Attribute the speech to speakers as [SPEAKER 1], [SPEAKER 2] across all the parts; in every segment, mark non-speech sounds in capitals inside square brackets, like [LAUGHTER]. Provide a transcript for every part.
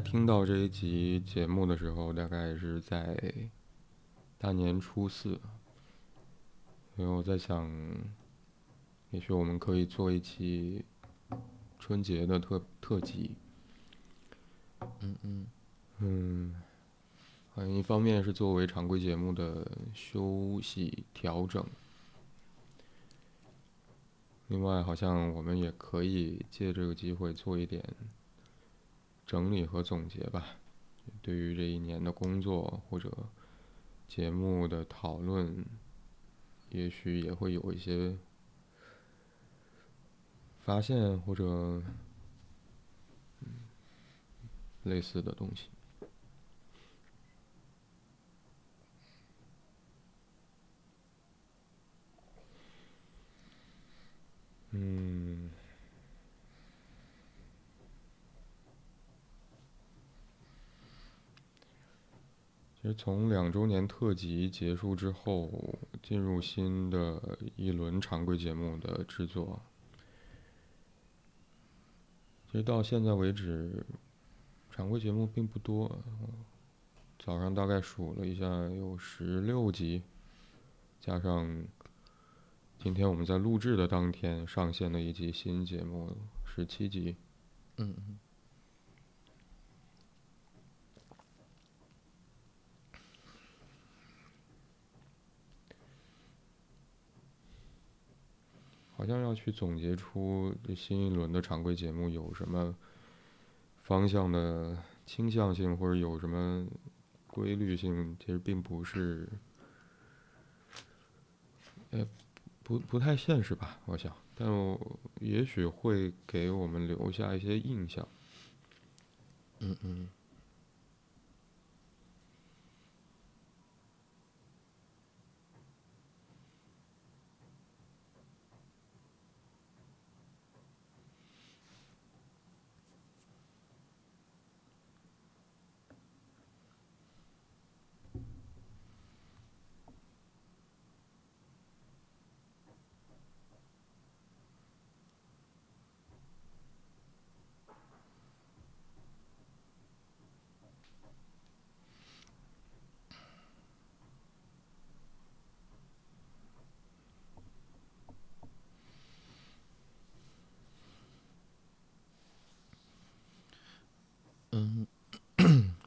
[SPEAKER 1] 在听到这一集节目的时候，大概是在大年初四，所以我在想，也许我们可以做一期春节的特特辑。
[SPEAKER 2] 嗯嗯。
[SPEAKER 1] 嗯，好像一方面是作为常规节目的休息调整，另外好像我们也可以借这个机会做一点整理和总结吧。对于这一年的工作或者节目的讨论，也许也会有一些发现或者类似的东西。嗯，其实从两周年特辑结束之后，进入新的一轮常规节目的制作，其实到现在为止，常规节目并不多。早上大概数了一下，有十六集，加上今天我们在录制的当天上线的一集新节目，十七集。
[SPEAKER 2] 嗯
[SPEAKER 1] 好像要去总结出这新一轮的常规节目有什么方向的倾向性，或者有什么规律性，其实并不是，呃，不不太现实吧？我想，但我也许会给我们留下一些印象。
[SPEAKER 2] 嗯，嗯，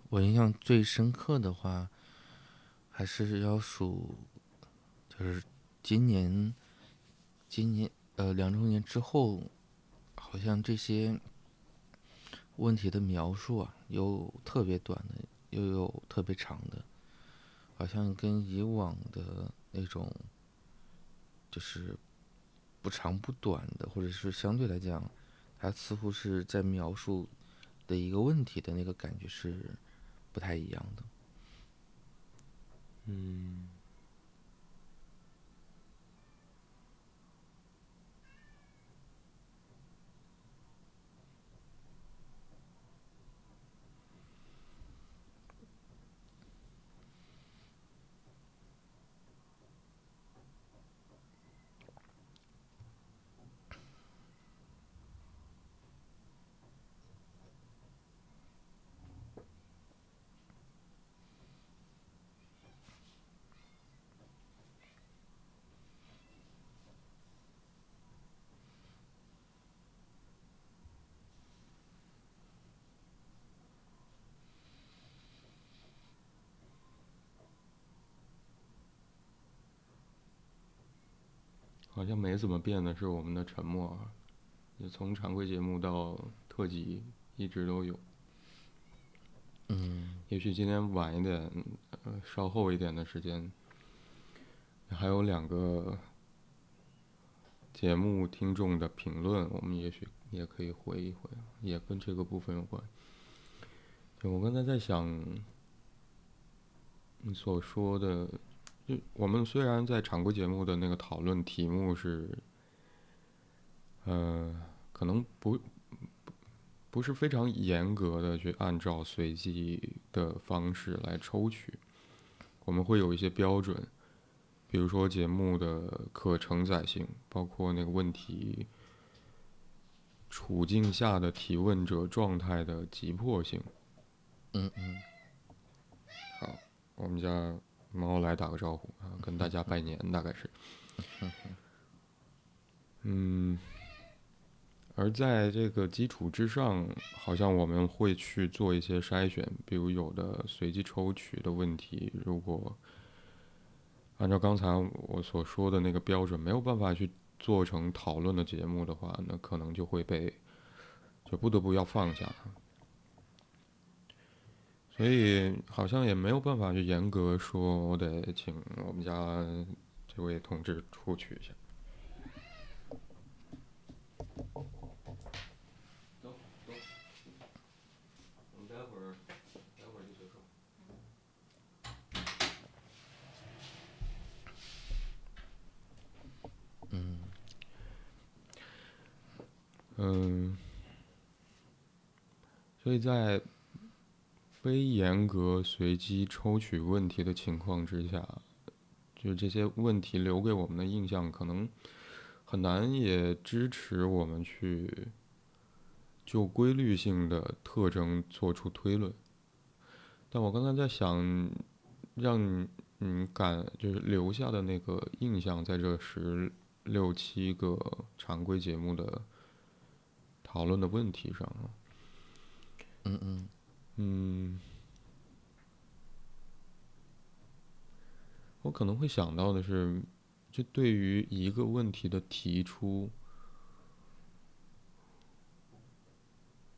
[SPEAKER 2] 我印象最深刻的话，还是要数，就是今年，今年呃两周年之后，好像这些问题的描述啊，有特别短的，又有特别长的，好像跟以往的那种，就是不长不短的，或者是相对来讲，它似乎是在描述。的一个问题的那个感觉是不太一样的。
[SPEAKER 1] 嗯。好像没怎么变的是我们的沉默，就从常规节目到特辑一直都有。
[SPEAKER 2] 嗯。
[SPEAKER 1] 也许今天晚一点，呃，稍后一点的时间，还有两个节目听众的评论，我们也许也可以回一回，也跟这个部分有关。就我刚才在想，你所说的。就我们虽然在常规节目的那个讨论题目是，呃，可能不不是非常严格的去按照随机的方式来抽取，我们会有一些标准，比如说节目的可承载性，包括那个问题处境下的提问者状态的急迫性，
[SPEAKER 2] 嗯嗯，
[SPEAKER 1] 好，我们家猫来打个招呼啊，跟大家拜年，大概是。嗯，而在这个基础之上，好像我们会去做一些筛选，比如有的随机抽取的问题，如果按照刚才我所说的那个标准，没有办法去做成讨论的节目的话，那可能就会被就不得不要放下。所以好像也没有办法去严格说，我得请我们家这位同志出去一下。走走，我们待会儿待会儿就结束。
[SPEAKER 2] 嗯
[SPEAKER 1] 嗯，所以在非严格随机抽取问题的情况之下，就是这些问题留给我们的印象，可能很难也支持我们去就规律性的特征做出推论。但我刚才在想，让你感就是留下的那个印象，在这十六七个常规节目的讨论的问题上，
[SPEAKER 2] 嗯嗯
[SPEAKER 1] 嗯，我可能会想到的是，就对于一个问题的提出，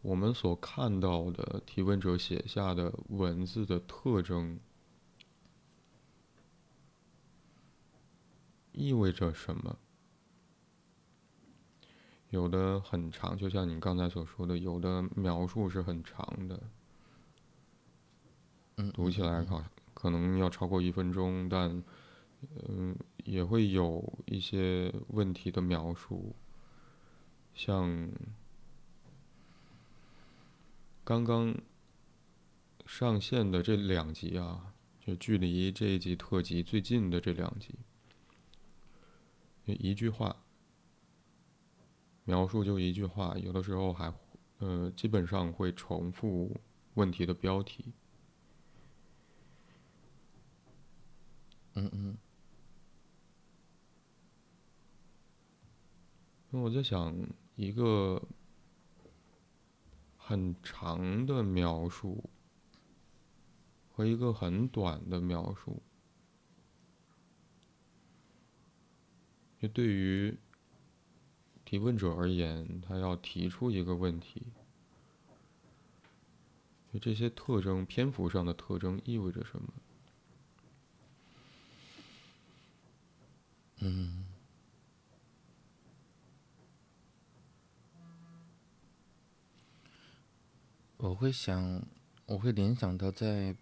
[SPEAKER 1] 我们所看到的提问者写下的文字的特征，意味着什么？有的很长，就像你刚才所说的，有的描述是很长的。
[SPEAKER 2] 嗯，
[SPEAKER 1] 读起来可可能要超过一分钟，但嗯、也会有一些问题的描述，像刚刚上线的这两集啊，就距离这一集特辑最近的这两集，就一句话描述就一句话，有的时候还呃基本上会重复问题的标题。
[SPEAKER 2] 嗯嗯
[SPEAKER 1] 那我在想，一个很长的描述和一个很短的描述，就对于提问者而言，他要提出一个问题，就这些特征、篇幅上的特征意味着什么？
[SPEAKER 2] 嗯，我会想，我会联想到在，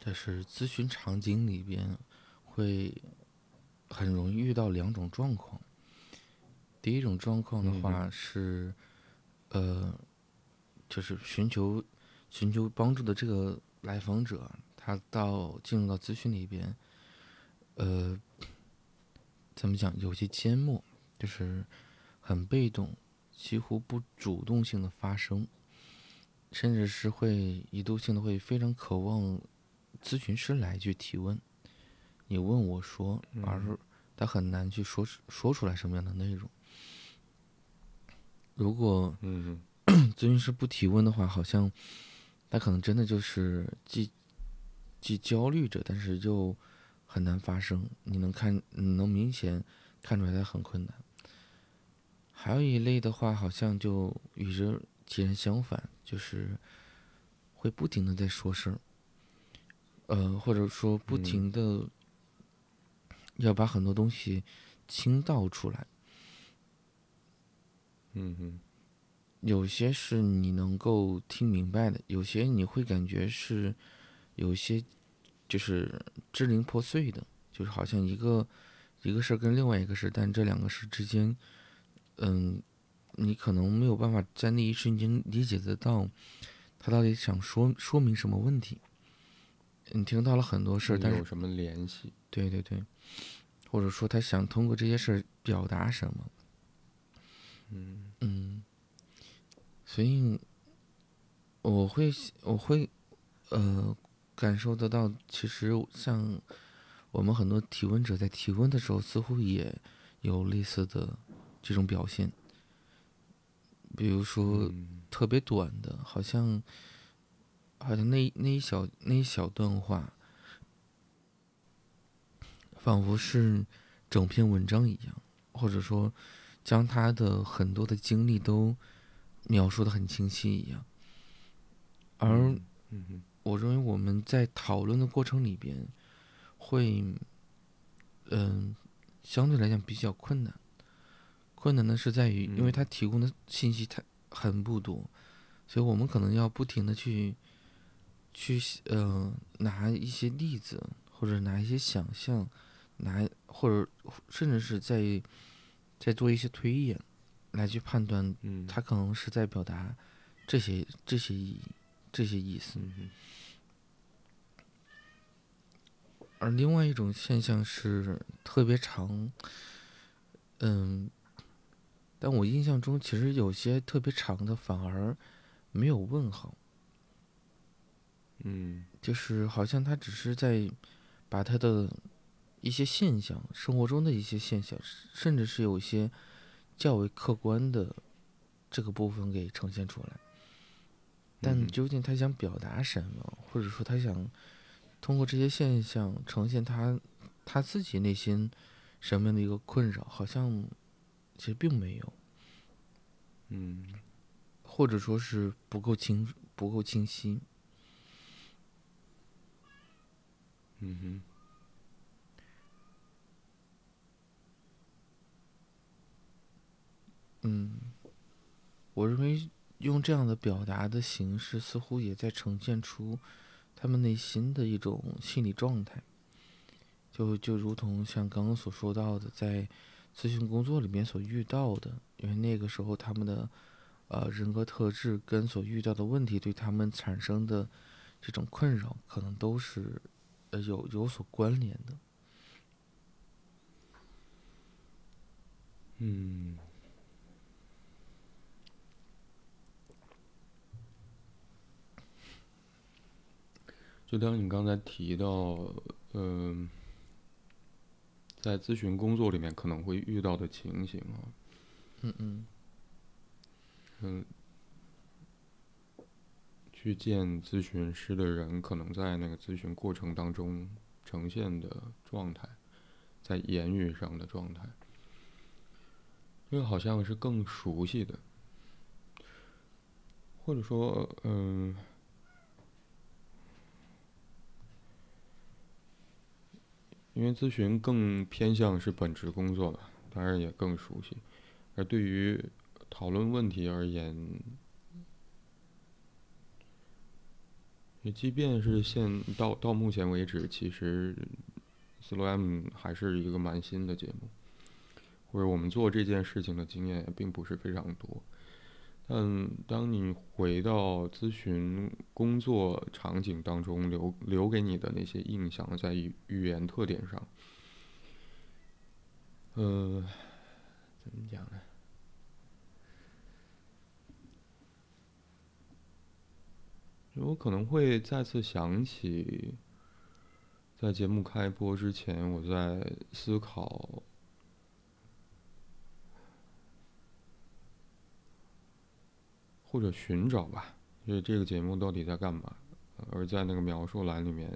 [SPEAKER 2] 就是咨询场景里边，会很容易遇到两种状况。第一种状况的话是，呃，就是寻求寻求帮助的这个来访者，他到进入到咨询里边，呃，怎么讲，有些缄默，就是很被动，几乎不主动性的发声，甚至是会一度性的会非常渴望咨询师来去提问，你问我说，而是他很难去说说出来什么样的内容。如果
[SPEAKER 1] 嗯。[CLEARS THROAT]
[SPEAKER 2] 咨询师不提问的话，好像他可能真的就是既既焦虑着，但是又很难发生。你能看，你能明显看出来他很困难。还有一类的话，好像就与之截然相反，就是会不停的在说事儿，呃，或者说不停的要把很多东西倾倒出来。
[SPEAKER 1] 嗯哼
[SPEAKER 2] 有些是你能够听明白的，有些你会感觉是有些就是支离破碎的，就是好像一个一个事儿跟另外一个事儿，但这两个事之间，嗯，你可能没有办法在那一瞬间理解得到他到底想说说明什么问题。你听到了很多事儿，但是
[SPEAKER 1] 有什么联系？
[SPEAKER 2] 对对对，或者说他想通过这些事儿表达什么。
[SPEAKER 1] 嗯
[SPEAKER 2] 嗯，所以我会我会呃，感受得到，其实像我们很多提问者在提问的时候，似乎也有类似的这种表现。比如说特别短的，好像好像那那一小那一小段话，仿佛是整篇文章一样，或者说将他的很多的经历都描述的很清晰一样。而我认为我们在讨论的过程里边，会嗯相对来讲比较困难。困难呢是在于，因为他提供的信息太很不多，所以我们可能要不停的去，去呃拿一些例子，或者拿一些想象，拿或者甚至是在在做一些推演，来去判断，他可能是在表达这些这些意这些意思。而另外一种现象是特别长，嗯。但我印象中，其实有些特别长的反而没有问号。
[SPEAKER 1] 嗯，
[SPEAKER 2] 就是好像他只是在把他的一些现象，生活中的一些现象，甚至是有一些较为客观的这个部分给呈现出来。但究竟他想表达什么，或者说他想通过这些现象呈现他他自己内心什么样的一个困扰，好像。其实并没有，
[SPEAKER 1] 嗯，
[SPEAKER 2] 或者说是不够清不够清晰，
[SPEAKER 1] 嗯哼，
[SPEAKER 2] 嗯，我认为用这样的表达的形式，似乎也在呈现出他们内心的一种心理状态，就就如同像刚刚所说到的，在。咨询工作里面所遇到的，因为那个时候他们的，呃，人格特质跟所遇到的问题对他们产生的这种困扰，可能都是呃有有所关联的。
[SPEAKER 1] 嗯，就当你刚才提到，嗯。在咨询工作里面可能会遇到的情形啊，
[SPEAKER 2] 嗯嗯，
[SPEAKER 1] 嗯，去见咨询师的人可能在那个咨询过程当中呈现的状态，在言语上的状态，这个好像是更熟悉的，或者说，嗯。因为咨询更偏向是本职工作吧，当然也更熟悉。而对于讨论问题而言，即便是现到到目前为止，其实斯洛 M 还是一个蛮新的节目，或者我们做这件事情的经验也并不是非常多。嗯，当你回到咨询工作场景当中，留留给你的那些印象，在语语言特点上，呃，怎么讲呢？我可能会再次想起，在节目开播之前，我在思考。或者寻找吧，就是这个节目到底在干嘛？而在那个描述栏里面，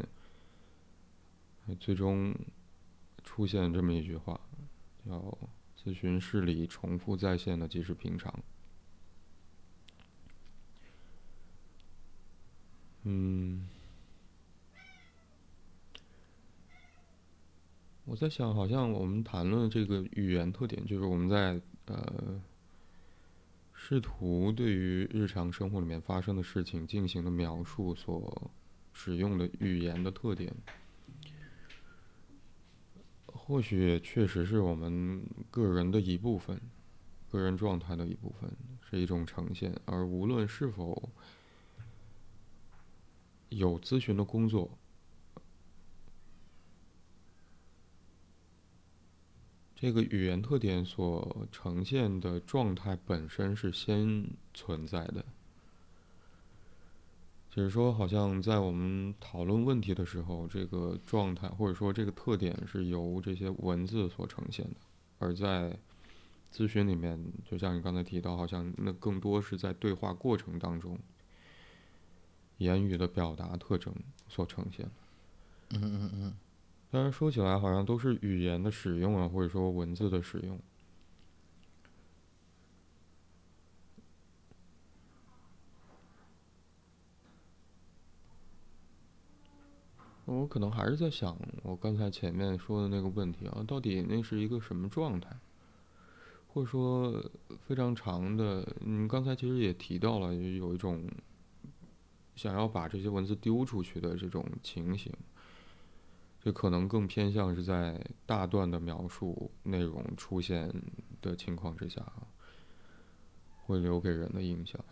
[SPEAKER 1] 最终出现这么一句话，叫“咨询室里重复在线的即是平常”。嗯，我在想，好像我们谈论这个语言特点，就是我们在呃。试图对于日常生活里面发生的事情进行的描述所使用的语言的特点，或许确实是我们个人的一部分，个人状态的一部分，是一种呈现。而无论是否有咨询的工作。这个语言特点所呈现的状态本身是先存在的，就是说，好像在我们讨论问题的时候，这个状态或者说这个特点是由这些文字所呈现的，而在咨询里面，就像你刚才提到，好像那更多是在对话过程当中，言语的表达特征所呈现。
[SPEAKER 2] 嗯嗯嗯。
[SPEAKER 1] 当然说起来，好像都是语言的使用啊，或者说文字的使用。我可能还是在想，我刚才前面说的那个问题啊，到底那是一个什么状态？或者说非常长的，你刚才其实也提到了，有一种想要把这些文字丢出去的这种情形，就可能更偏向是在大段的描述内容出现的情况之下，会留给人的印象，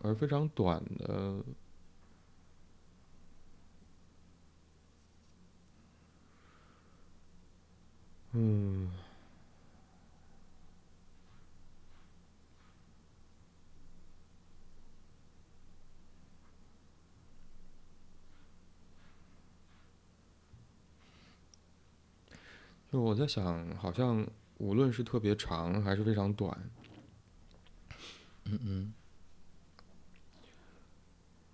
[SPEAKER 1] 而非常短的。嗯，就我在想，好像无论是特别长还是非常短，
[SPEAKER 2] 嗯嗯，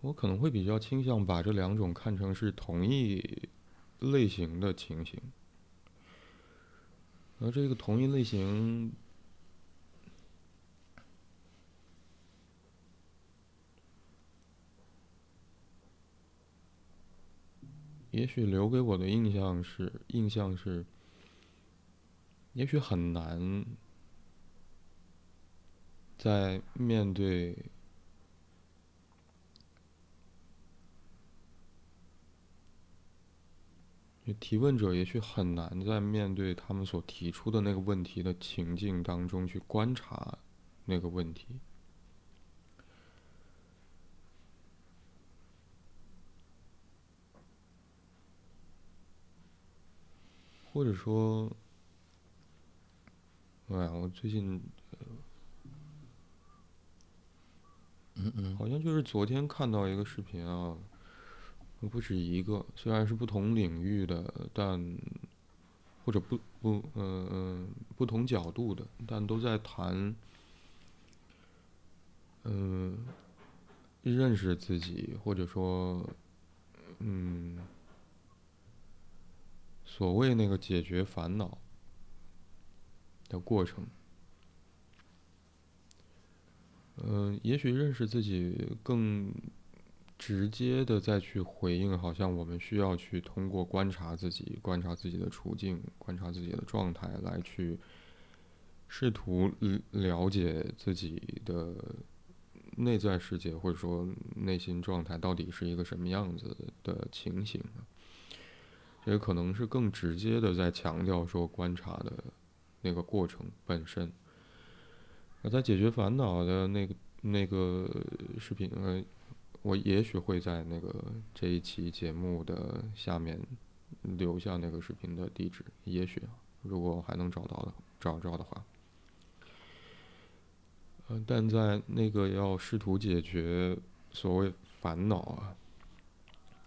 [SPEAKER 1] 我可能会比较倾向把这两种看成是同一类型的情形。而这个同一类型，也许留给我的印象是，印象是，也许很难在面对。提问者也许很难在面对他们所提出的那个问题的情境当中去观察那个问题，或者说，哎呀，我最近，
[SPEAKER 2] 嗯嗯，
[SPEAKER 1] 好像就是昨天看到一个视频啊。不止一个，虽然是不同领域的，但或者不不嗯嗯不同角度的，但都在谈嗯认识自己，或者说嗯所谓那个解决烦恼的过程。嗯，也许认识自己更。直接的再去回应，好像我们需要去通过观察自己、观察自己的处境、观察自己的状态，来去试图了解自己的内在世界，或者说内心状态到底是一个什么样子的情形。也可能是更直接的在强调说观察的那个过程本身。而在解决烦恼的那个那个视频呃。我也许会在那个这一期节目的下面留下那个视频的地址，也许如果还能找到的找着的话。嗯，但在那个要试图解决所谓烦恼啊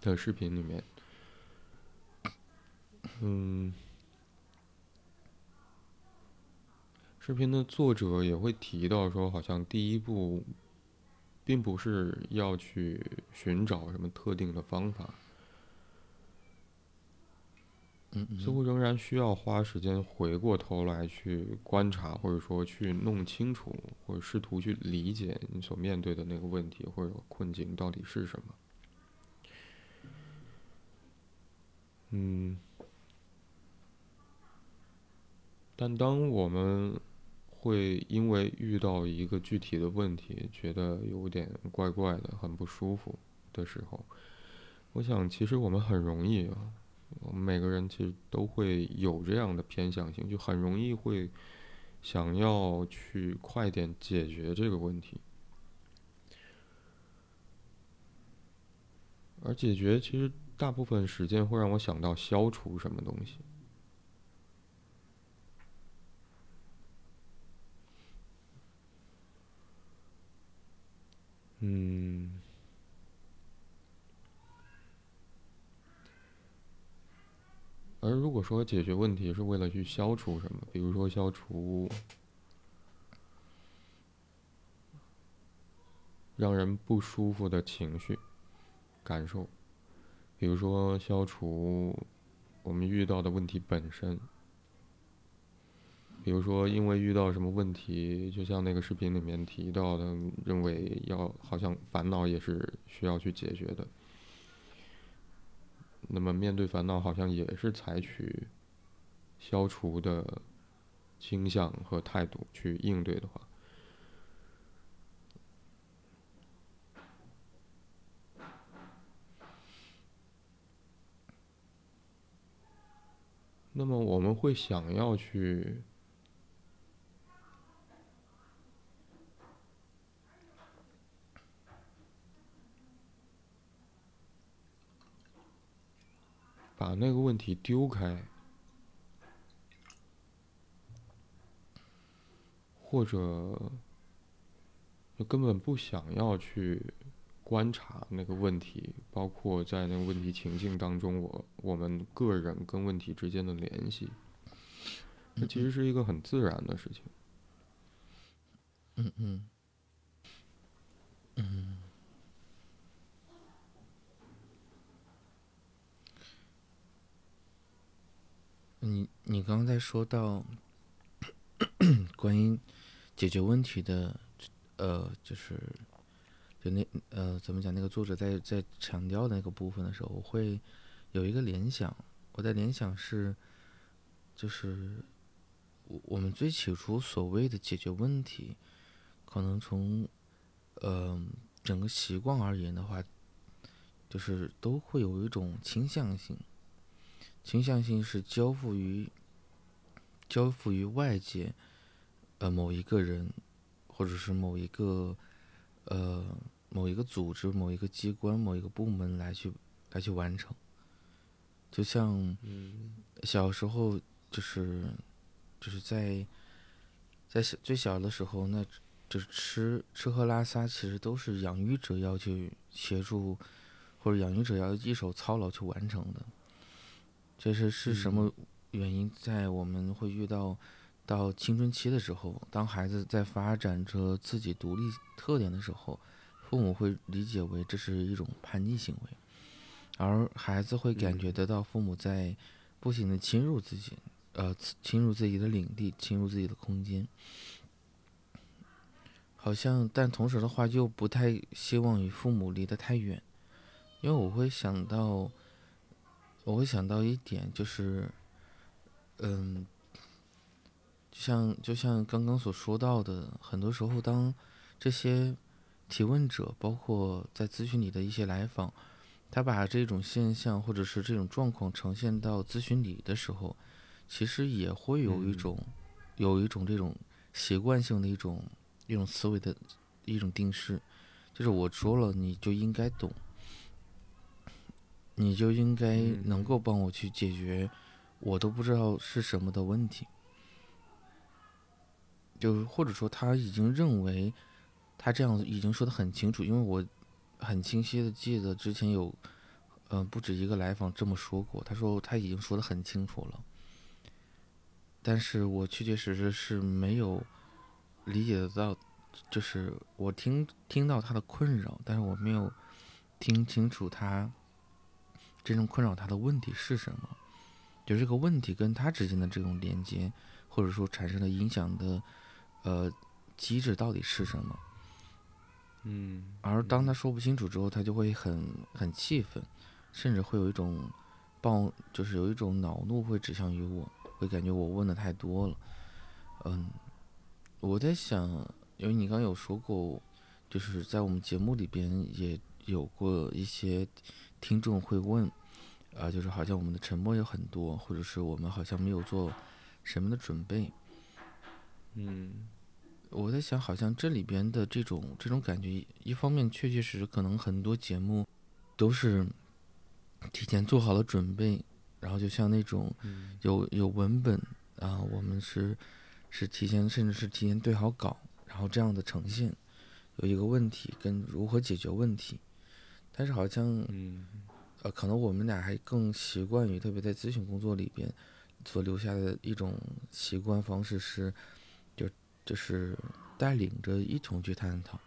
[SPEAKER 1] 的视频里面，嗯，视频的作者也会提到说，好像第一步。并不是要去寻找什么特定的方法，似乎仍然需要花时间回过头来去观察，或者说去弄清楚，或者试图去理解你所面对的那个问题或者困境到底是什么。嗯，但当我们。会因为遇到一个具体的问题，觉得有点怪怪的、很不舒服的时候，我想，其实我们很容易啊，我们每个人其实都会有这样的偏向性，就很容易会想要去快点解决这个问题，而解决其实大部分时间会让我想到消除什么东西。嗯，而如果说解决问题是为了去消除什么，比如说消除让人不舒服的情绪感受，比如说消除我们遇到的问题本身。比如说，因为遇到什么问题，就像那个视频里面提到的，认为要好像烦恼也是需要去解决的。那么面对烦恼，好像也是采取消除的倾向和态度去应对的话，那么我们会想要去。把那个问题丢开，或者就根本不想要去观察那个问题，包括在那个问题情境当中，我我们个人跟问题之间的联系，这其实是一个很自然的事情。
[SPEAKER 2] 嗯嗯，嗯。你你刚才说到 [COUGHS] 关于解决问题的，呃，就是就那呃怎么讲？那个作者在在强调那个部分的时候，我会有一个联想。我的联想是，就是我我们最起初所谓的解决问题，可能从呃整个习惯而言的话，就是都会有一种倾向性。倾向性是交付于交付于外界，呃，某一个人，或者是某一个呃某一个组织、某一个机关、某一个部门来去来去完成。就像小时候，就是就是在在小最小的时候，那就是吃吃喝拉撒，其实都是养育者要去协助，或者养育者要一手操劳去完成的。这是是什么原因？在我们会遇到到青春期的时候，当孩子在发展着自己独立特点的时候，父母会理解为这是一种叛逆行为，而孩子会感觉得到父母在不停的侵入自己，呃，侵入自己的领地，侵入自己的空间，好像，但同时的话又不太希望与父母离得太远，因为我会想到。我会想到一点，就是，嗯，就像就像刚刚所说到的，很多时候，当这些提问者，包括在咨询里的一些来访，他把这种现象或者是这种状况呈现到咨询里的时候，其实也会有一种，有一种这种习惯性的一种一种思维的一种定式，就是我说了，你就应该懂。你就应该能够帮我去解决，我都不知道是什么的问题，就或者说他已经认为他这样已经说的很清楚，因为我很清晰的记得之前有，嗯，不止一个来访这么说过，他说他已经说的很清楚了，但是我确确实实是没有理解得到，就是我听听到他的困扰，但是我没有听清楚他。真正困扰他的问题是什么？就这个问题跟他之间的这种连接，或者说产生的影响的，呃，机制到底是什么？
[SPEAKER 1] 嗯。
[SPEAKER 2] 而当他说不清楚之后，他就会很很气愤，甚至会有一种暴，就是有一种恼怒会指向于我，会感觉我问的太多了。嗯，我在想，因为你刚有说过，就是在我们节目里边也有过一些。听众会问，啊，就是好像我们的沉默有很多，或者是我们好像没有做什么的准备。
[SPEAKER 1] 嗯，
[SPEAKER 2] 我在想，好像这里边的这种这种感觉，一方面确确实实可能很多节目都是提前做好了准备，然后就像那种有有文本啊，我们是是提前甚至是提前对好稿，然后这样的呈现。有一个问题跟如何解决问题，但是好像
[SPEAKER 1] 嗯
[SPEAKER 2] 呃，可能我们俩还更习惯于，特别在咨询工作里边所留下的一种习惯方式是，就就是带领着一同去探讨，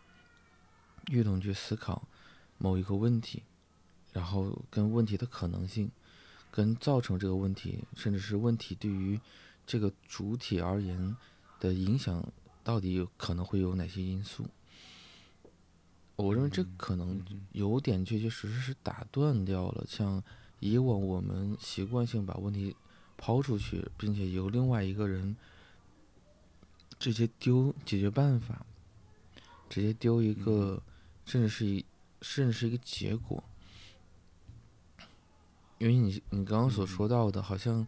[SPEAKER 2] 一同去思考某一个问题，然后跟问题的可能性，跟造成这个问题，甚至是问题对于这个主体而言的影响，到底有可能会有哪些因素？我认为这可能
[SPEAKER 1] 嗯
[SPEAKER 2] 有点确确实实是打断掉了，像以往我们习惯性把问题抛出去，并且由另外一个人直接丢解决办法，直接丢一个，甚至是一甚至是一个结果。因为你你刚刚所说到的，好像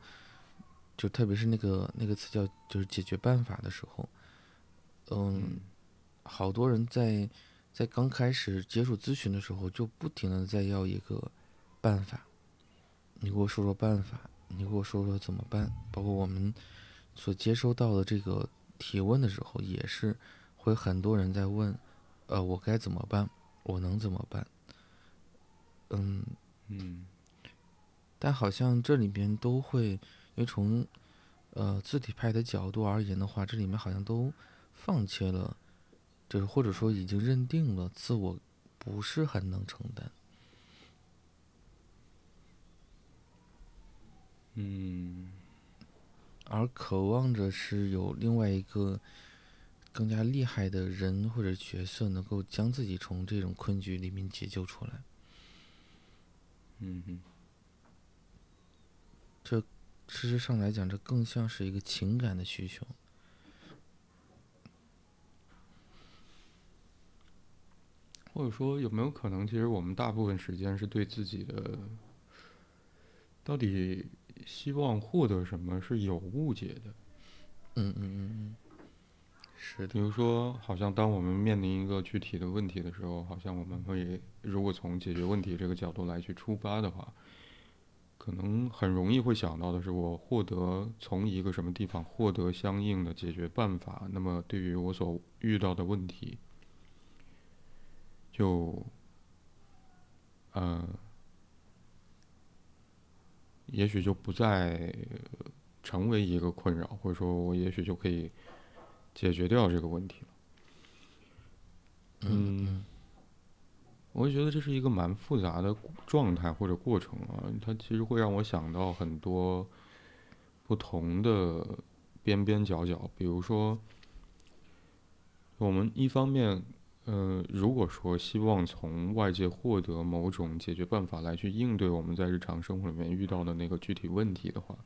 [SPEAKER 2] 就特别是那个那个词叫就是解决办法的时候，嗯，好多人在在刚开始接触咨询的时候，就不停的在要一个办法，你给我说说办法，你给我说说怎么办。包括我们所接收到的这个提问的时候，也是会很多人在问，呃，我该怎么办？我能怎么办？嗯，
[SPEAKER 1] 嗯
[SPEAKER 2] 但好像这里面都会，因为从呃字体派的角度而言的话，这里面好像都放弃了，就是或者说已经认定了自我不是很能承担。
[SPEAKER 1] 嗯
[SPEAKER 2] 而渴望着是有另外一个更加厉害的人或者角色，能够将自己从这种困局里面解救出来。
[SPEAKER 1] 嗯这
[SPEAKER 2] 事实上来讲，这更像是一个情感的需求。
[SPEAKER 1] 或者说有没有可能，其实我们大部分时间是对自己的到底希望获得什么是有误解的。
[SPEAKER 2] 嗯嗯嗯嗯，是的，
[SPEAKER 1] 比如说，好像当我们面临一个具体的问题的时候，好像我们会如果从解决问题这个角度来去出发的话，可能很容易会想到的是，我获得从一个什么地方获得相应的解决办法，那么对于我所遇到的问题，就，呃，也许就不再成为一个困扰，或者说我也许就可以解决掉这个问题了。嗯，我会觉得这是一个蛮复杂的状态或者过程啊，它其实会让我想到很多不同的边边角角，比如说，我们一方面，呃，如果说希望从外界获得某种解决办法来去应对我们在日常生活里面遇到的那个具体问题的话，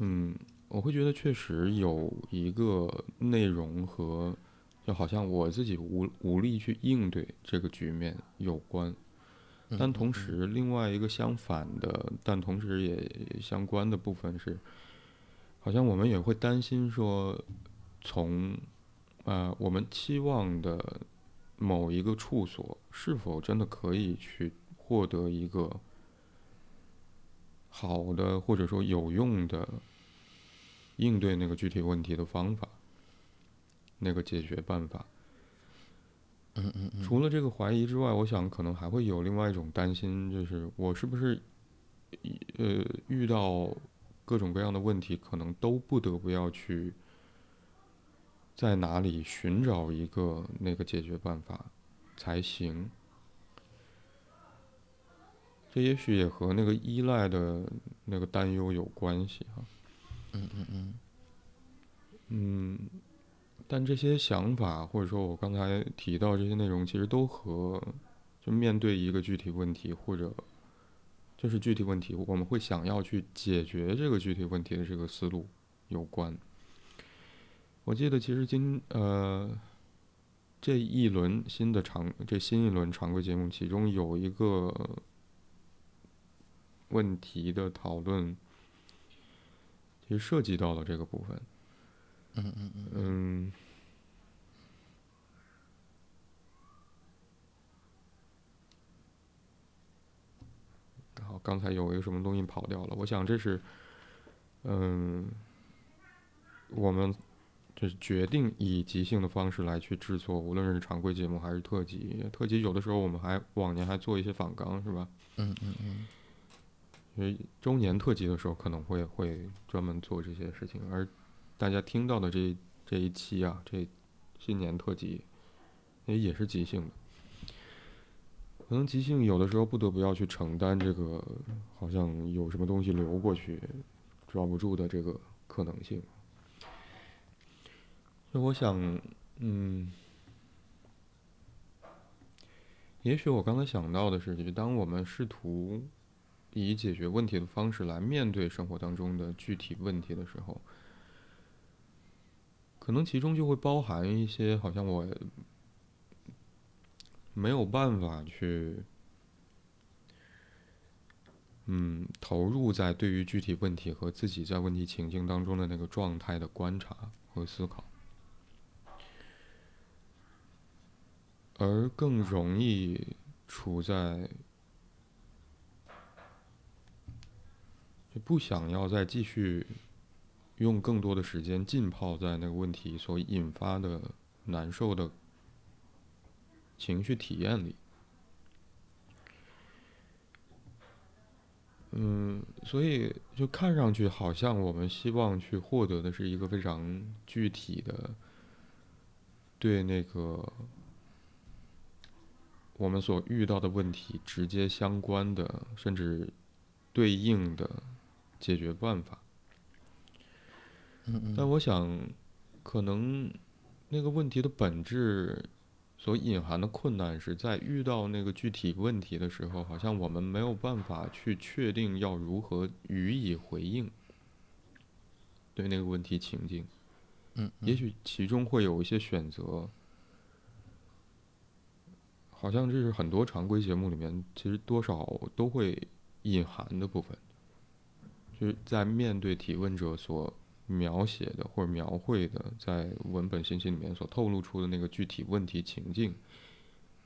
[SPEAKER 1] 嗯，我会觉得确实有一个内容和就好像我自己无无力去应对这个局面有关，但同时另外一个相反的，但同时也相关的部分是，好像我们也会担心说，从呃我们期望的某一个处所是否真的可以去获得一个好的或者说有用的应对那个具体问题的方法，那个解决办法。
[SPEAKER 2] 嗯嗯嗯，
[SPEAKER 1] 除了这个怀疑之外，我想可能还会有另外一种担心，就是我是不是呃遇到各种各样的问题，可能都不得不要去在哪里寻找一个那个解决办法才行。这也许也和那个依赖的那个担忧有关系哈。
[SPEAKER 2] 嗯嗯嗯，
[SPEAKER 1] 嗯，但这些想法或者说我刚才提到这些内容，其实都和就面对一个具体问题或者就是具体问题，我们会想要去解决这个具体问题的这个思路有关。我记得其实今呃这一轮新的常这新一轮常规节目，其中有一个问题的讨论，其实涉及到了这个部分。
[SPEAKER 2] 嗯嗯嗯，
[SPEAKER 1] 嗯，然后刚才有一个什么东西跑掉了，我想这是，嗯，我们就是决定以即兴的方式来去制作，无论是常规节目还是特辑。特辑有的时候我们还往年还做一些仿纲，是吧？
[SPEAKER 2] 嗯嗯嗯，
[SPEAKER 1] 因为周年特辑的时候可能会会专门做这些事情，而大家听到的这这一期啊，这新年特辑，也也是即兴的。可能即兴有的时候不得不要去承担这个，好像有什么东西流过去，抓不住的这个可能性。那我想，嗯，也许我刚才想到的是，就是当我们试图以解决问题的方式来面对生活当中的具体问题的时候，可能其中就会包含一些好像我没有办法去，嗯，投入在对于具体问题和自己在问题情境当中的那个状态的观察和思考。而更容易处在就不想要再继续用更多的时间浸泡在那个问题所引发的难受的情绪体验里。嗯，所以就看上去好像我们希望去获得的是一个非常具体的对那个。我们所遇到的问题直接相关的，甚至对应的解决办法。但我想，可能那个问题的本质所隐含的困难是在遇到那个具体问题的时候，好像我们没有办法去确定要如何予以回应。对那个问题情境，
[SPEAKER 2] 嗯，
[SPEAKER 1] 也许其中会有一些选择。好像这是很多常规节目里面，其实多少都会隐含的部分，就是在面对提问者所描写的或者描绘的，在文本信息里面所透露出的那个具体问题情境，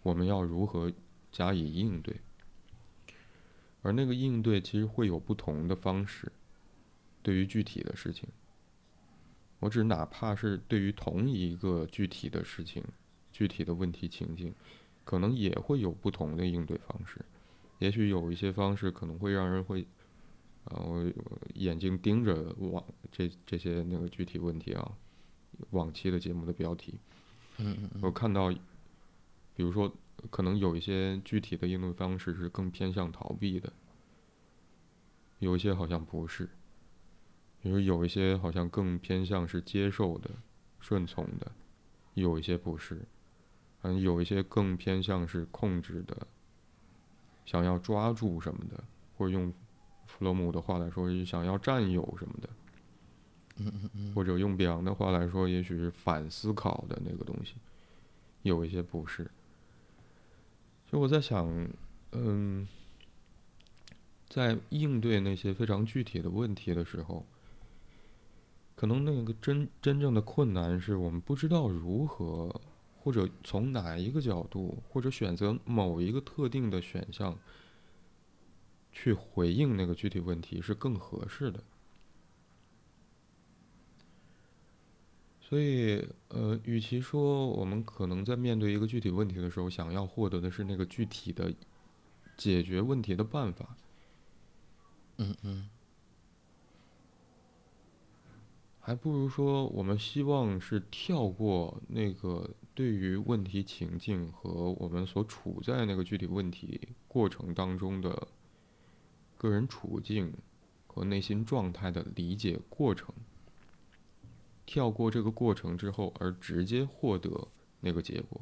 [SPEAKER 1] 我们要如何加以应对？而那个应对其实会有不同的方式，对于具体的事情，我只哪怕是对于同一个具体的事情、具体的问题情境。可能也会有不同的应对方式，也许有一些方式可能会让人会，呃，眼睛盯着往这这些那个具体问题啊，往期的节目的标题，
[SPEAKER 2] 嗯
[SPEAKER 1] 我看到，比如说，可能有一些具体的应对方式是更偏向逃避的，有一些好像不是，比如有一些好像更偏向是接受的、顺从的，有一些不是。嗯，有一些更偏向是控制的，想要抓住什么的，或者用弗洛姆的话来说，是想要占有什么的。
[SPEAKER 2] 嗯嗯嗯。
[SPEAKER 1] 或者用比昂的话来说，也许是反思考的那个东西，有一些不是。就我在想，嗯，在应对那些非常具体的问题的时候，可能那个真真正的困难是我们不知道如何。或者从哪一个角度，或者选择某一个特定的选项去回应那个具体问题是更合适的。所以，呃，与其说我们可能在面对一个具体问题的时候，想要获得的是那个具体的解决问题的办法，
[SPEAKER 2] 嗯嗯，
[SPEAKER 1] 还不如说我们希望是跳过那个。对于问题情境和我们所处在那个具体问题过程当中的个人处境和内心状态的理解过程，跳过这个过程之后，而直接获得那个结果，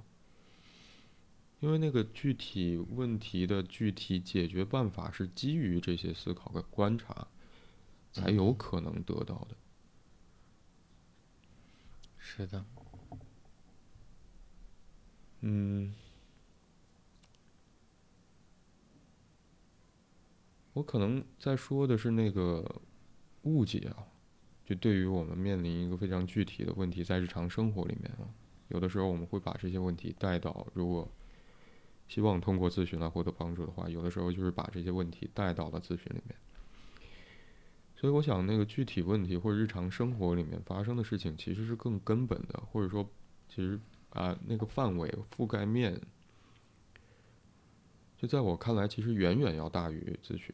[SPEAKER 1] 因为那个具体问题的具体解决办法是基于这些思考和观察才有可能得到的。
[SPEAKER 2] 是的。
[SPEAKER 1] 嗯，我可能在说的是那个误解啊，就对于我们面临一个非常具体的问题，在日常生活里面啊，有的时候我们会把这些问题带到，如果希望通过咨询来获得帮助的话，有的时候就是把这些问题带到了咨询里面。所以我想，那个具体问题或者日常生活里面发生的事情，其实是更根本的，或者说，其实啊，那个范围覆盖面，就在我看来，其实远远要大于咨询。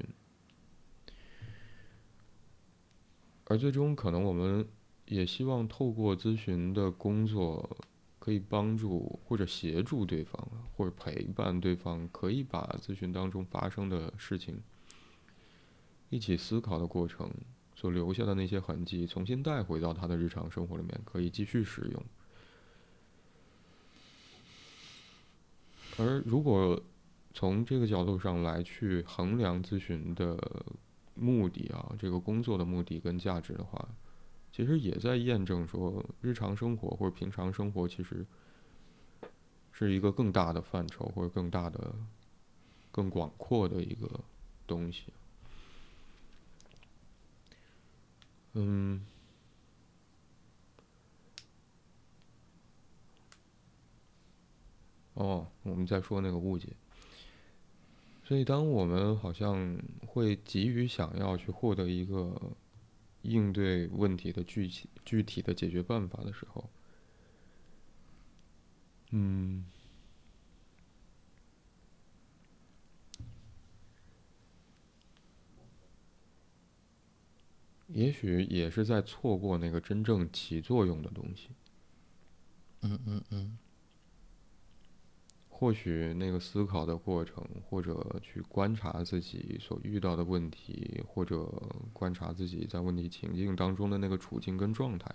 [SPEAKER 1] 而最终，可能我们也希望透过咨询的工作，可以帮助或者协助对方，或者陪伴对方，可以把咨询当中发生的事情。一起思考的过程所留下的那些痕迹，重新带回到他的日常生活里面，可以继续使用。而如果从这个角度上来去衡量咨询的目的啊，这个工作的目的跟价值的话，其实也在验证说，日常生活或者平常生活其实是一个更大的范畴，或者更大的、更广阔的一个东西。嗯，哦，我们在说那个误解。所以，当我们好像会急于想要去获得一个应对问题的具体具体的解决办法的时候，嗯。也许也是在错过那个真正起作用的东西。
[SPEAKER 2] 嗯嗯嗯。
[SPEAKER 1] 或许那个思考的过程，或者去观察自己所遇到的问题，或者观察自己在问题情境当中的那个处境跟状态，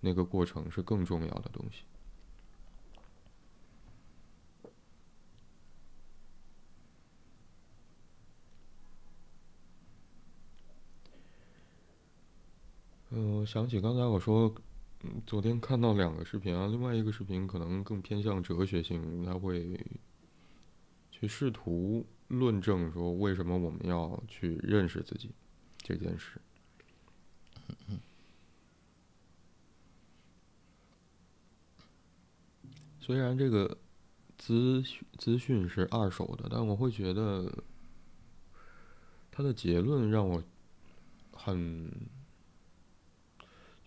[SPEAKER 1] 那个过程是更重要的东西。嗯，想起刚才我说，嗯，昨天看到两个视频啊，另外一个视频可能更偏向哲学性，他会去试图论证说为什么我们要去认识自己这件事。虽然这个资资讯是二手的，但我会觉得他的结论让我很。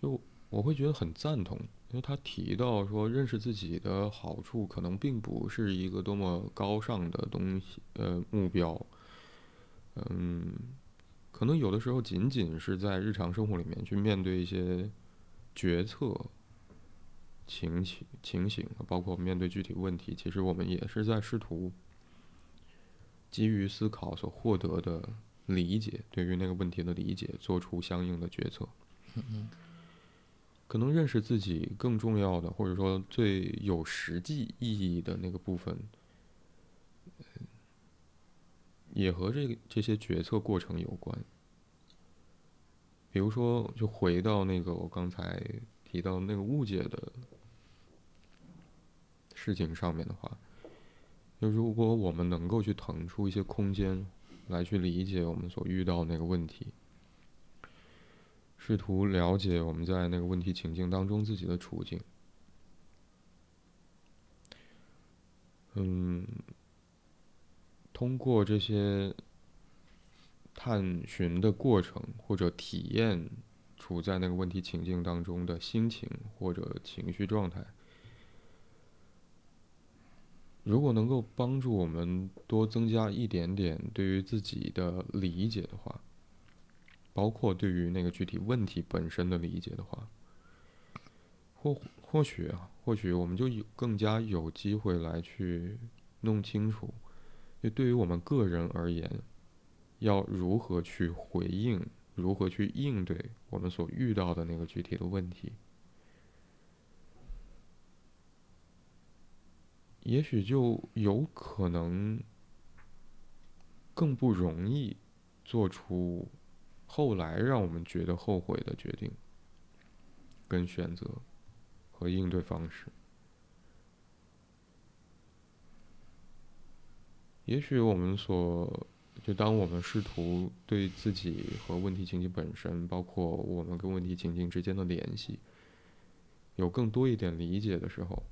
[SPEAKER 1] 就我会觉得很赞同，因为他提到说，认识自己的好处可能并不是一个多么高尚的东西，呃，目标，嗯，可能有的时候仅仅是在日常生活里面去面对一些决策情情情形，包括面对具体问题，其实我们也是在试图基于思考所获得的理解，对于那个问题的理解，做出相应的决策。嗯嗯可能认识自己更重要的，或者说最有实际意义的那个部分，也和这个这些决策过程有关。比如说，就回到那个我刚才提到那个误解的事情上面的话，就如果我们能够去腾出一些空间来去理解我们所遇到那个问题。试图了解我们在那个问题情境当中自己的处境，嗯，通过这些探寻的过程或者体验处在那个问题情境当中的心情或者情绪状态，如果能够帮助我们多增加一点点对于自己的理解的话。包括对于那个具体问题本身的理解的话，或或许啊，或许我们就有更加有机会来去弄清楚，就对于我们个人而言，要如何去回应，如何去应对我们所遇到的那个具体的问题，也许就有可能更不容易做出。后来让我们觉得后悔的决定、跟选择和应对方式，也许我们所就当我们试图对自己和问题情境本身，包括我们跟问题情境之间的联系，有更多一点理解的时候，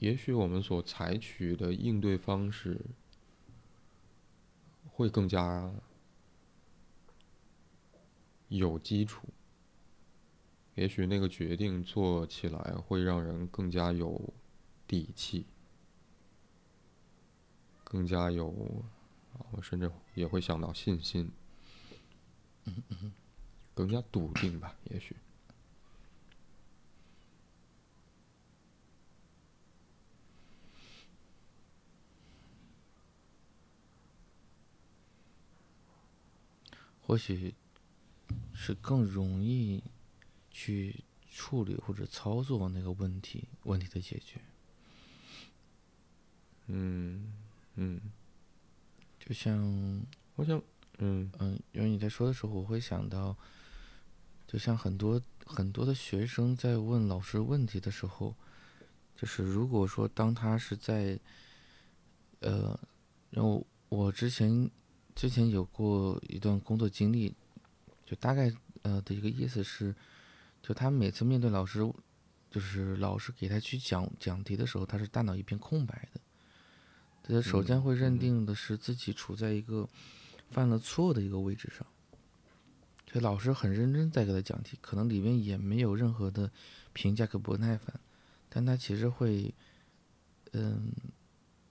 [SPEAKER 1] 也许我们所采取的应对方式。会更加有基础。也许那个决定做起来会让人更加有底气，更加有，我甚至也会想到信心，更加笃定吧，也许。
[SPEAKER 2] 或许是更容易去处理或者操作那个问题，问题的解决。
[SPEAKER 1] 嗯嗯，
[SPEAKER 2] 就像
[SPEAKER 1] 我想，嗯
[SPEAKER 2] 嗯，因为你在说的时候，我会想到，就像很多很多的学生在问老师问题的时候，就是如果说当他是在，呃，然后我之前。之前有过一段工作经历，就大概呃的一个意思是，就他每次面对老师，就是老师给他去讲讲题的时候，他是大脑一片空白的。他首先会认定的是自己处在一个犯了错的一个位置上。所以老师很认真在给他讲题，可能里面也没有任何的评价和不耐烦，但他其实会，嗯，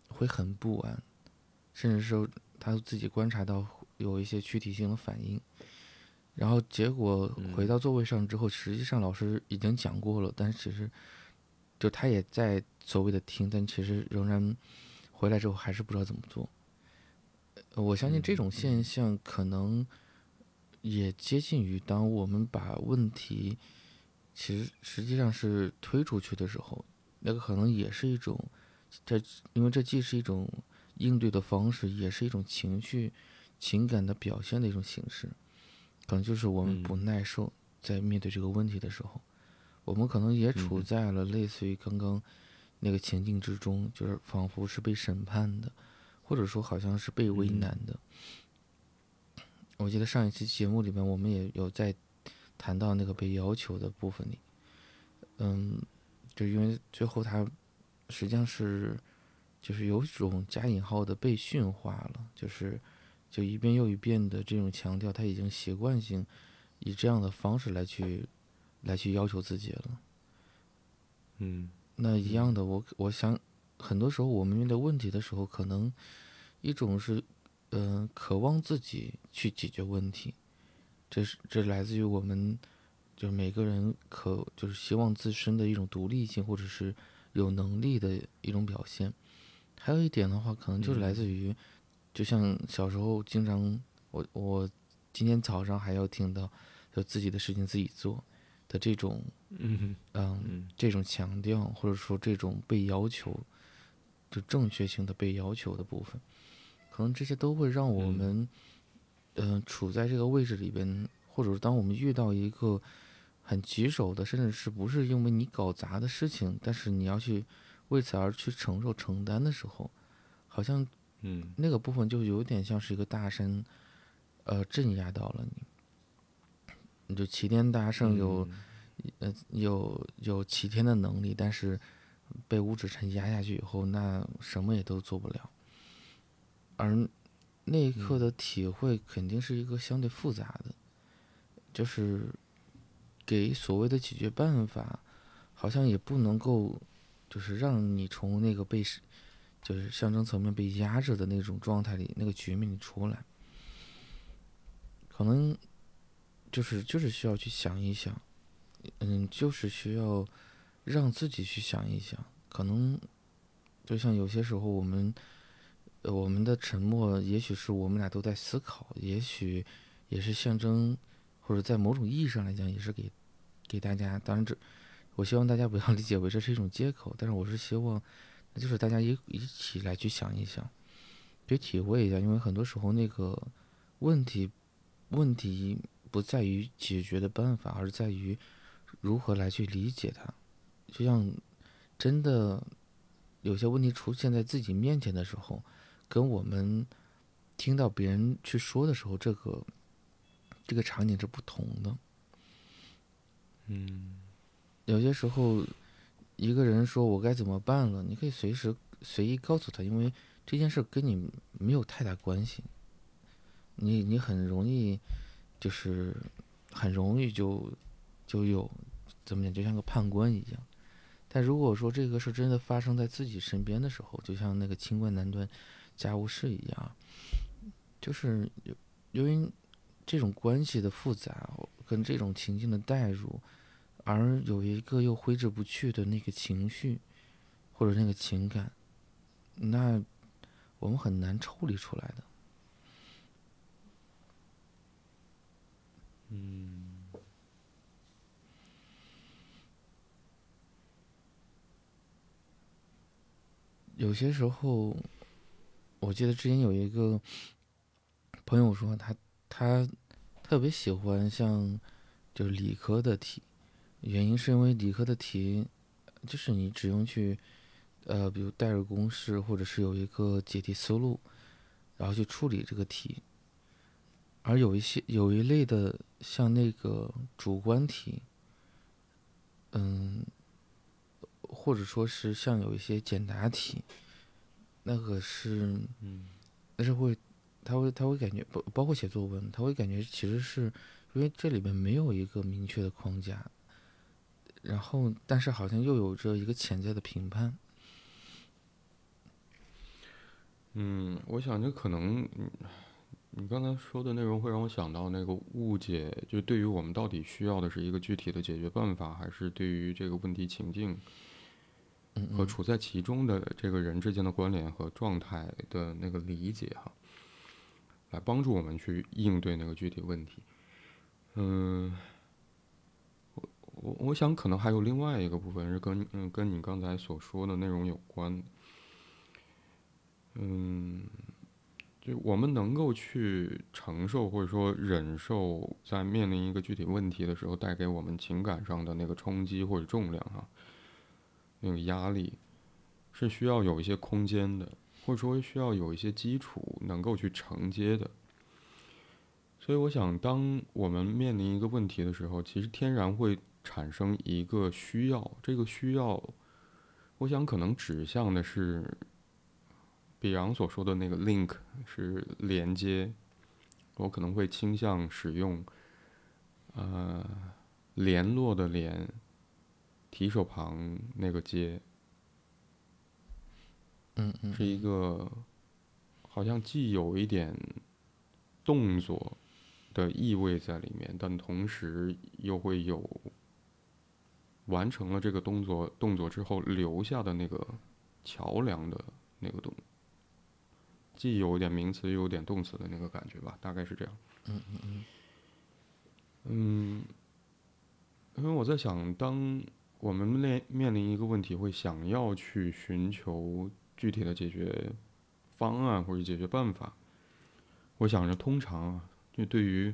[SPEAKER 2] 会很不安，甚至说。他自己观察到有一些躯体性的反应，然后结果回到座位上之后，实际上老师已经讲过了，但是其实就他也在所谓的听，但其实仍然回来之后还是不知道怎么做。我相信这种现象可能也接近于当我们把问题其实实际上是推出去的时候，那个可能也是一种，这因为这既是一种。应对的方式也是一种情绪、情感的表现的一种形式，可能就是我们不耐受，在面对这个问题的时候，我们可能也处在了类似于刚刚那个情境之中，就是仿佛是被审判的，或者说好像是被为难的。我记得上一期节目里面，我们也有在谈到那个被要求的部分里，嗯，就因为最后他实际上是。就是有一种加引号的被驯化了，就是就一遍又一遍的这种强调，他已经习惯性以这样的方式来去来去要求自己了。
[SPEAKER 1] 嗯，
[SPEAKER 2] 那一样的，我我想很多时候我们面对问题的时候，可能一种是嗯渴望自己去解决问题，这是这来自于我们就是每个人可就是希望自身的一种独立性或者是有能力的一种表现。还有一点的话，可能就是来自于，就像小时候经常，我我今天早上还要听到，就自己的事情自己做的这种，
[SPEAKER 1] 嗯
[SPEAKER 2] 嗯，这种强调或者说这种被要求，就正确性的被要求的部分，可能这些都会让我们，嗯，处在这个位置里边，或者说当我们遇到一个很棘手的，甚至是不是因为你搞砸的事情，但是你要去。为此而去承受承担的时候，好像，
[SPEAKER 1] 嗯，
[SPEAKER 2] 那个部分就有点像是一个大山，呃，镇压到了你。你就齐天大圣有，呃，有有齐天的能力，但是被五指山压下去以后，那什么也都做不了。而那一刻的体会肯定是一个相对复杂的，就是给所谓的解决办法，好像也不能够。就是让你从那个被，就是象征层面被压着的那种状态里，那个局面里出来，可能就是就是需要去想一想，嗯，就是需要让自己去想一想。可能就像有些时候，我们我们的沉默，也许是我们俩都在思考，也许也是象征，或者在某种意义上来讲，也是给给大家。当然这。我希望大家不要理解为这是一种借口，但是我是希望，那就是大家一一起来去想一想，去体会一下，因为很多时候那个问题，问题不在于解决的办法，而在于如何来去理解它。就像真的有些问题出现在自己面前的时候，跟我们听到别人去说的时候，这个这个场景是不同的。
[SPEAKER 1] 嗯。
[SPEAKER 2] 有些时候，一个人说我该怎么办了，你可以随时随意告诉他，因为这件事跟你没有太大关系。你你很容易就是很容易就就有怎么讲，就像个判官一样。但如果说这个事真的发生在自己身边的时候，就像那个清官难断家务事一样，就是由由于这种关系的复杂跟这种情境的代入，而有一个又挥之不去的那个情绪或者那个情感，那我们很难抽离出来的。
[SPEAKER 1] 嗯，
[SPEAKER 2] 有些时候，我记得之前有一个朋友说他他特别喜欢像就是理科的题，原因是因为理科的题就是你只用去呃，比如代入公式，或者是有一个解题思路，然后去处理这个题。而有一些有一类的像那个主观题，嗯。或者说是像有一些简答题，那个是，那是会，他会他会感觉包包括写作文，他会感觉其实是因为这里面没有一个明确的框架，然后但是好像又有着一个潜在的评判。
[SPEAKER 1] 嗯，我想这可能，你刚才说的内容会让我想到那个误解，就对于我们到底需要的是一个具体的解决办法，还是对于这个问题情境。和处在其中的这个人之间的关联和状态的那个理解哈，来帮助我们去应对那个具体问题。嗯，我我我想可能还有另外一个部分是跟嗯跟你刚才所说的内容有关。嗯，就我们能够去承受或者说忍受在面临一个具体问题的时候带给我们情感上的那个冲击或者重量哈。那个压力是需要有一些空间的，或者说需要有一些基础能够去承接的。所以，我想，当我们面临一个问题的时候，其实天然会产生一个需要。这个需要，我想可能指向的是比昂所说的那个 link，是连接。我可能会倾向使用呃联络的联。提手旁那个接，
[SPEAKER 2] 嗯嗯，
[SPEAKER 1] 是一个好像既有一点动作的意味在里面，但同时又会有完成了这个动作动作之后留下的那个桥梁的那个动，既有点名词又有点动词的那个感觉吧，大概是这样。
[SPEAKER 2] 嗯嗯嗯，
[SPEAKER 1] 嗯，因为我在想当。我们面面临一个问题，会想要去寻求具体的解决方案或者解决办法。我想着，通常啊，就对于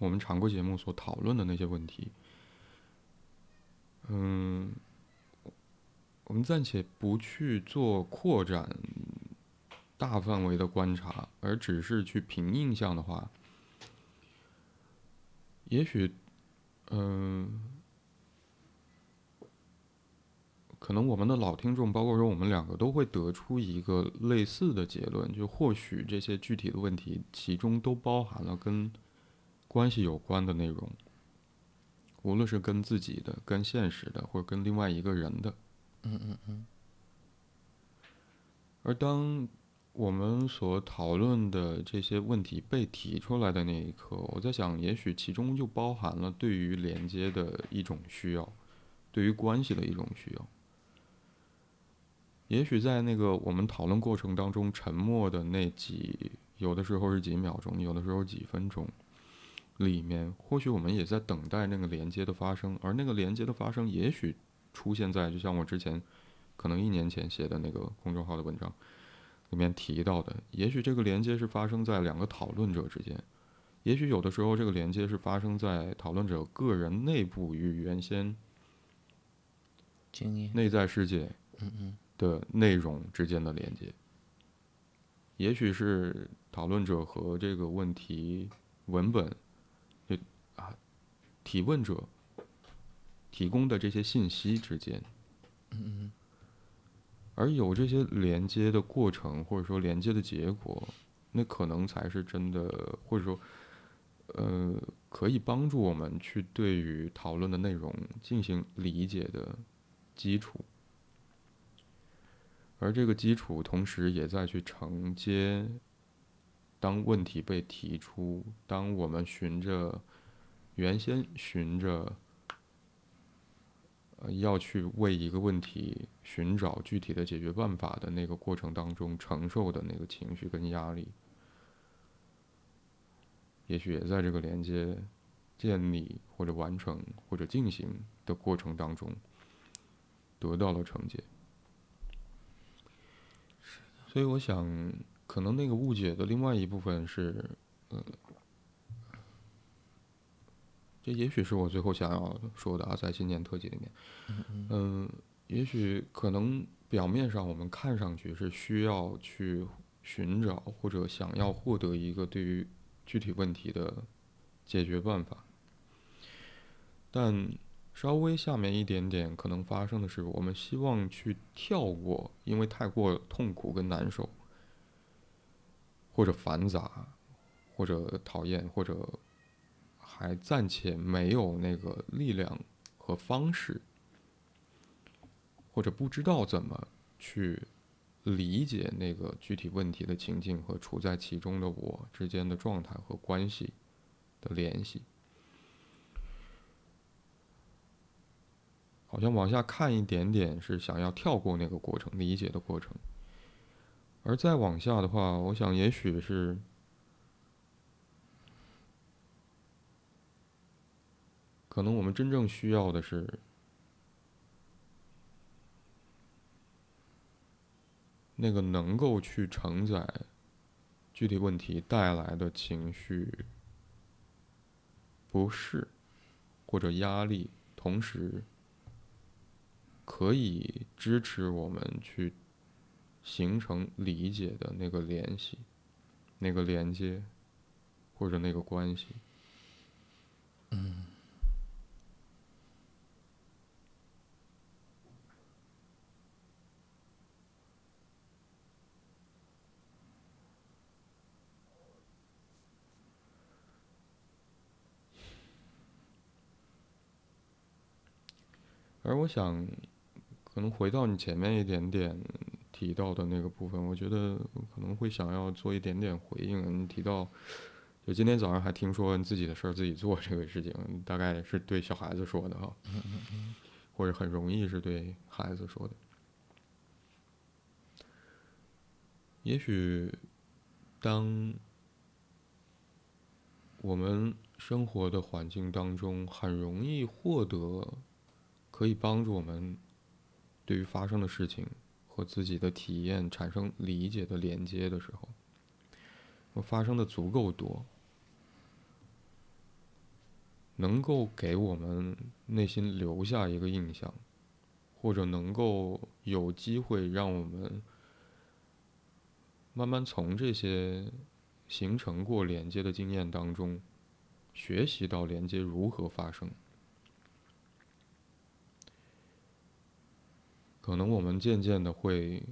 [SPEAKER 1] 我们常规节目所讨论的那些问题，嗯，我暂且不去做扩展、大范围的观察，而只是去凭印象的话，也许，嗯。可能我们的老听众，包括说我们两个，都会得出一个类似的结论，就或许这些具体的问题，其中都包含了跟关系有关的内容，无论是跟自己的、跟现实的，或者跟另外一个人的。
[SPEAKER 2] 嗯。
[SPEAKER 1] 而当我们所讨论的这些问题被提出来的那一刻，我在想，也许其中就包含了对于连接的一种需要，对于关系的一种需要。也许在那个我们讨论过程当中，沉默的那几，有的时候是几秒钟，有的时候几分钟，里面或许我们也在等待那个连接的发生，而那个连接的发生，也许出现在就像我之前可能一年前写的那个公众号的文章里面提到的，也许这个连接是发生在两个讨论者之间，也许有的时候这个连接是发生在讨论者个人内部与原先
[SPEAKER 2] 经验
[SPEAKER 1] 内在世界，
[SPEAKER 2] 嗯嗯。
[SPEAKER 1] 的内容之间的连接，也许是讨论者和这个问题文本，就啊，提问者提供的这些信息之间，而有这些连接的过程或者说连接的结果，那可能才是真的，或者说，呃，可以帮助我们去对于讨论的内容进行理解的基础。而这个基础，同时也在去承接，当问题被提出，当我们循着原先循着。呃，要去为一个问题寻找具体的解决办法的那个过程当中承受的那个情绪跟压力，也许也在这个连接建立或者完成或者进行的过程当中得到了惩戒。所以我想，可能那个误解的另外一部分是，呃。这也许是我最后想要说的啊，在新年特辑里面，嗯，也许可能表面上我们看上去是需要去寻找或者想要获得一个对于具体问题的解决办法，但稍微下面一点点可能发生的是，我们希望去跳过，因为太过痛苦跟难受，或者繁杂，或者讨厌，或者。还暂且没有那个力量和方式，或者不知道怎么去理解那个具体问题的情境和处在其中的我之间的状态和关系的联系。好像往下看一点点是想要跳过那个过程，理解的过程，而再往下的话，我想也许是。可能我们真正需要的是那个能够去承载具体问题带来的情绪不适或者压力，同时可以支持我们去形成理解的那个联系、那个连接或者那个关系。
[SPEAKER 2] 嗯。
[SPEAKER 1] 而我想，可能回到你前面一点点提到的那个部分，我觉得可能会想要做一点点回应。你提到，就今天早上还听说自己的事儿自己做这个事情，大概是对小孩子说的哈，[LAUGHS] 或者很容易是对孩子说的。也许，当我们生活的环境当中很容易获得。可以帮助我们对于发生的事情和自己的体验产生理解的连接的时候，我发生的足够多，能够给我们内心留下一个印象，或者能够有机会让我们慢慢从这些形成过连接的经验当中，学习到连接如何发生。可能我们渐渐的会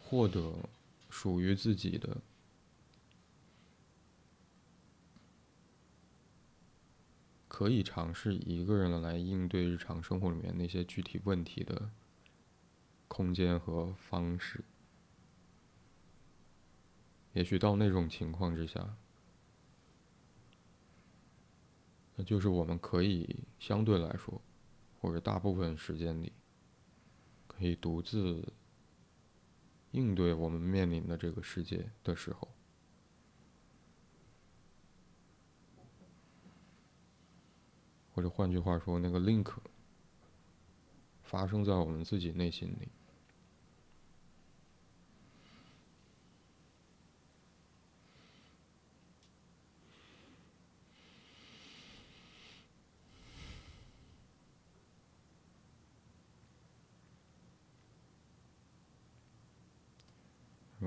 [SPEAKER 1] 获得属于自己的，可以尝试一个人来应对日常生活里面那些具体问题的空间和方式。也许到那种情况之下。那就是我们可以相对来说，或者大部分时间里，可以独自应对我们面临的这个世界的时候，或者换句话说，那个 link 发生在我们自己内心里。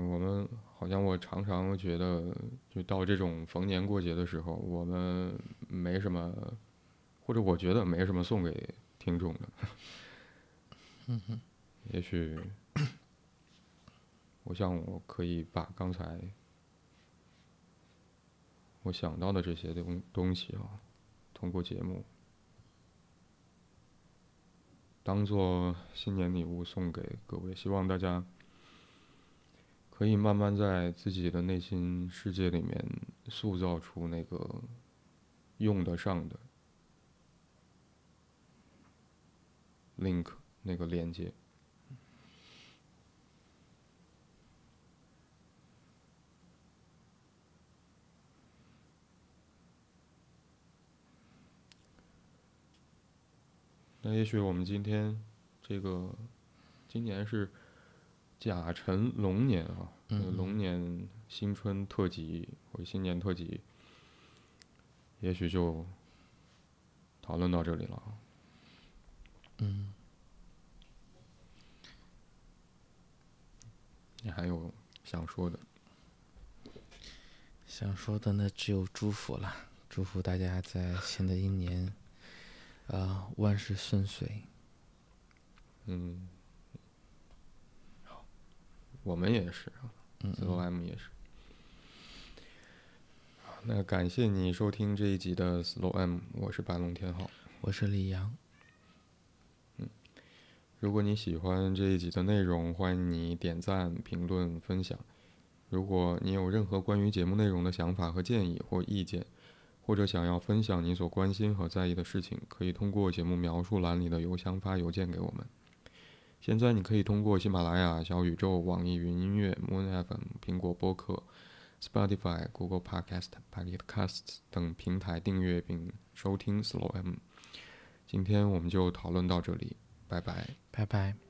[SPEAKER 1] 我们好像我常常觉得，就到这种逢年过节的时候，我们没什么，或者我觉得没什么送给听众的。
[SPEAKER 2] 嗯哼，
[SPEAKER 1] 也许我想我可以把刚才我想到的这些东东西啊，通过节目当做新年礼物送给各位，希望大家可以慢慢在自己的内心世界里面塑造出那个用得上的 link 那个连接。那也许我们今天这个今年是甲辰龙年啊，嗯龙年新春特辑或者新年特辑，也许就讨论到这里了啊。
[SPEAKER 2] 嗯，
[SPEAKER 1] 你还有想说的？
[SPEAKER 2] 想说的那，只有祝福了，祝福大家在新的一年，啊、万事顺遂。
[SPEAKER 1] 嗯，好，我们也是啊
[SPEAKER 2] 嗯
[SPEAKER 1] ，Slow M 也是。好那感谢你收听这一集的 Slow M，我是白龙天浩。
[SPEAKER 2] 我是李阳，嗯
[SPEAKER 1] 如果你喜欢这一集的内容，欢迎你点赞、评论、分享。如果你有任何关于节目内容的想法和建议或意见，或者想要分享你所关心和在意的事情，可以通过节目描述栏里的邮箱发邮件给我们。现在你可以通过喜马拉雅、小宇宙、网易云音乐、Moon FM、苹果播客、Spotify、Google Podcast、p a c k e t Casts 等平台订阅并收听 Slow M。今天我们就讨论到这里，拜拜。
[SPEAKER 2] 拜拜。